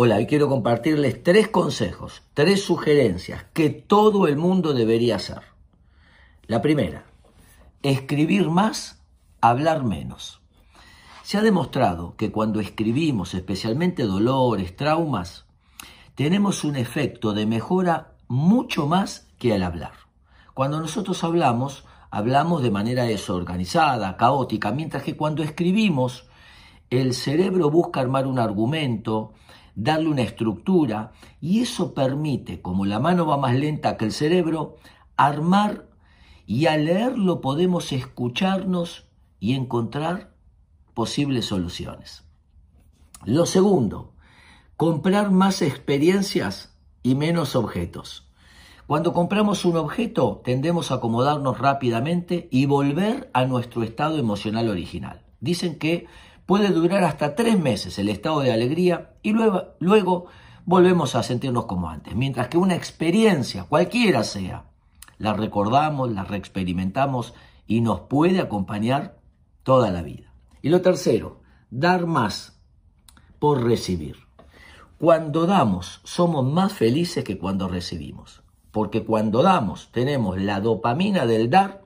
Hola, hoy quiero compartirles tres consejos, tres sugerencias que todo el mundo debería hacer. La primera, escribir más, hablar menos. Se ha demostrado que cuando escribimos, especialmente dolores, traumas, tenemos un efecto de mejora mucho más que al hablar. Cuando nosotros hablamos, hablamos de manera desorganizada, caótica, mientras que cuando escribimos, el cerebro busca armar un argumento, darle una estructura y eso permite, como la mano va más lenta que el cerebro, armar y al leerlo podemos escucharnos y encontrar posibles soluciones. Lo segundo, comprar más experiencias y menos objetos. Cuando compramos un objeto tendemos a acomodarnos rápidamente y volver a nuestro estado emocional original. Dicen que puede durar hasta tres meses el estado de alegría y luego, luego volvemos a sentirnos como antes. Mientras que una experiencia, cualquiera sea, la recordamos, la reexperimentamos y nos puede acompañar toda la vida. Y lo tercero, dar más por recibir. Cuando damos, somos más felices que cuando recibimos. Porque cuando damos, tenemos la dopamina del dar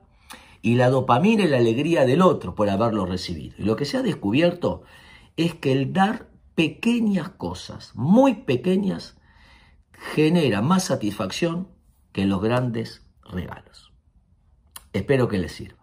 y la dopamina y la alegría del otro por haberlo recibido. Y lo que se ha descubierto es que el dar pequeñas cosas, muy pequeñas, genera más satisfacción que los grandes regalos. Espero que les sirva.